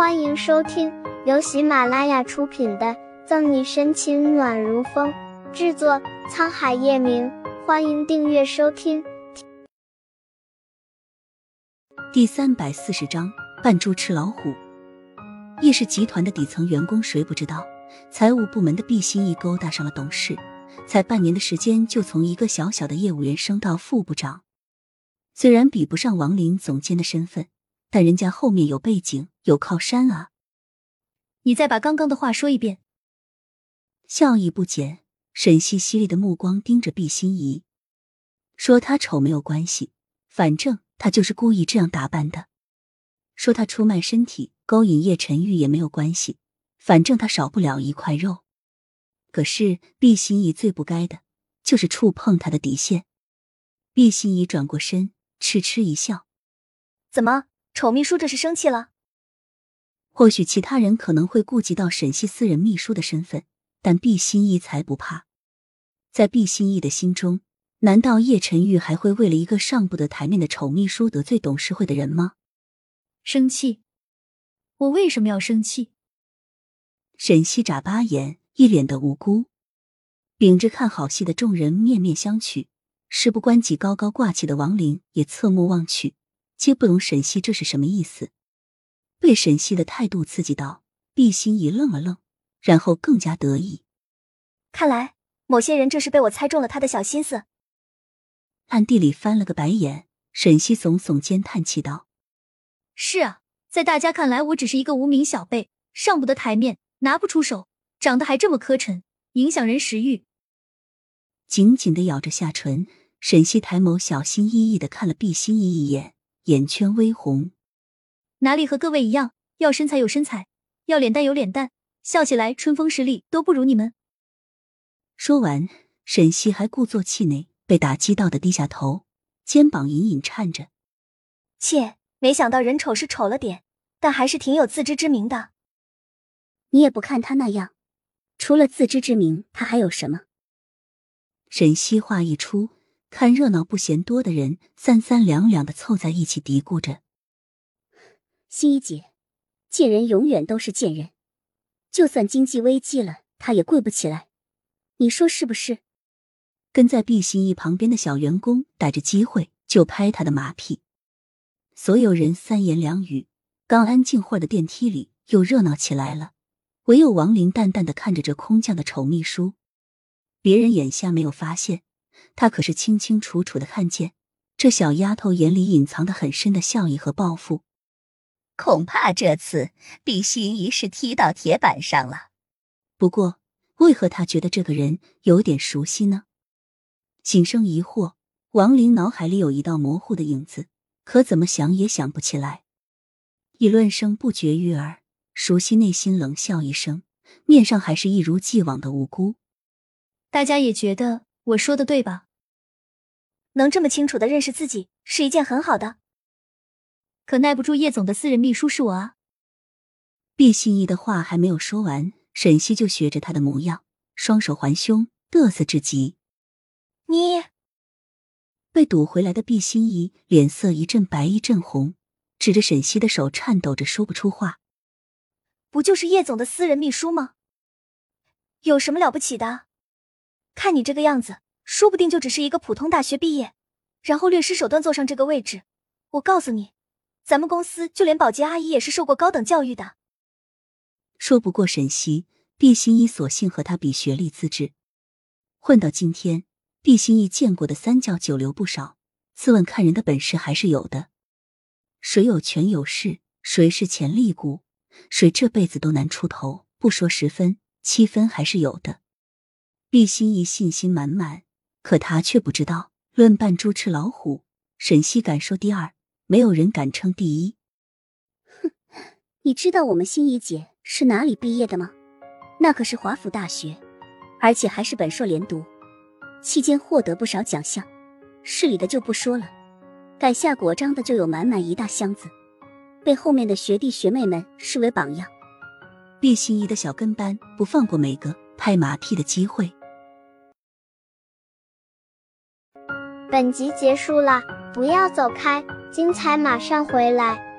欢迎收听由喜马拉雅出品的《赠你深情暖如风》，制作沧海夜明。欢迎订阅收听。第三百四十章：扮猪吃老虎。叶氏集团的底层员工谁不知道，财务部门的毕心一勾搭上了董事，才半年的时间就从一个小小的业务员升到副部长。虽然比不上王林总监的身份。但人家后面有背景，有靠山啊！你再把刚刚的话说一遍。笑意不减，沈西犀利的目光盯着毕心怡，说：“她丑没有关系，反正她就是故意这样打扮的。说她出卖身体，勾引叶晨玉也没有关系，反正她少不了一块肉。可是毕心怡最不该的，就是触碰她的底线。”毕心怡转过身，痴痴一笑：“怎么？”丑秘书这是生气了。或许其他人可能会顾及到沈西私人秘书的身份，但毕心怡才不怕。在毕心怡的心中，难道叶晨玉还会为了一个上不得台面的丑秘书得罪董事会的人吗？生气？我为什么要生气？沈西眨巴眼，一脸的无辜。秉着看好戏的众人面面相觑，事不关己高高挂起的王林也侧目望去。皆不懂沈西这是什么意思，被沈西的态度刺激到，毕心怡愣了愣，然后更加得意。看来某些人这是被我猜中了他的小心思。暗地里翻了个白眼，沈西耸耸肩，叹气道：“是啊，在大家看来，我只是一个无名小辈，上不得台面，拿不出手，长得还这么磕碜，影响人食欲。”紧紧的咬着下唇，沈西抬眸，小心翼翼的看了毕心怡一眼。眼圈微红，哪里和各位一样？要身材有身材，要脸蛋有脸蛋，笑起来春风十里都不如你们。说完，沈西还故作气馁，被打击到的低下头，肩膀隐隐颤着。切，没想到人丑是丑了点，但还是挺有自知之明的。你也不看他那样，除了自知之明，他还有什么？沈西话一出。看热闹不嫌多的人三三两两的凑在一起嘀咕着：“心怡姐，贱人永远都是贱人，就算经济危机了，她也跪不起来，你说是不是？”跟在毕心怡旁边的小员工逮着机会就拍他的马屁，所有人三言两语，刚安静会儿的电梯里又热闹起来了。唯有王林淡淡的看着这空降的丑秘书，别人眼下没有发现。他可是清清楚楚的看见，这小丫头眼里隐藏的很深的笑意和报复。恐怕这次比心仪是踢到铁板上了。不过，为何他觉得这个人有点熟悉呢？心生疑惑，王林脑海里有一道模糊的影子，可怎么想也想不起来。议论声不绝于耳，熟悉内心冷笑一声，面上还是一如既往的无辜。大家也觉得。我说的对吧？能这么清楚的认识自己是一件很好的。可耐不住叶总的私人秘书是我啊！毕心怡的话还没有说完，沈西就学着他的模样，双手环胸，嘚瑟至极。你被堵回来的毕心怡脸色一阵白一阵红，指着沈西的手颤抖着说不出话。不就是叶总的私人秘书吗？有什么了不起的？看你这个样子，说不定就只是一个普通大学毕业，然后略施手段坐上这个位置。我告诉你，咱们公司就连保洁阿姨也是受过高等教育的。说不过沈西，毕心怡索性和他比学历资质。混到今天，毕心怡见过的三教九流不少，自问看人的本事还是有的。谁有权有势，谁是潜力股，谁这辈子都难出头。不说十分，七分还是有的。毕心怡信心满满，可他却不知道，论扮猪吃老虎，沈西敢说第二，没有人敢称第一。哼，你知道我们心怡姐是哪里毕业的吗？那可是华府大学，而且还是本硕连读，期间获得不少奖项。市里的就不说了，改下果章的就有满满一大箱子，被后面的学弟学妹们视为榜样。毕心怡的小跟班不放过每个拍马屁的机会。本集结束了，不要走开，精彩马上回来。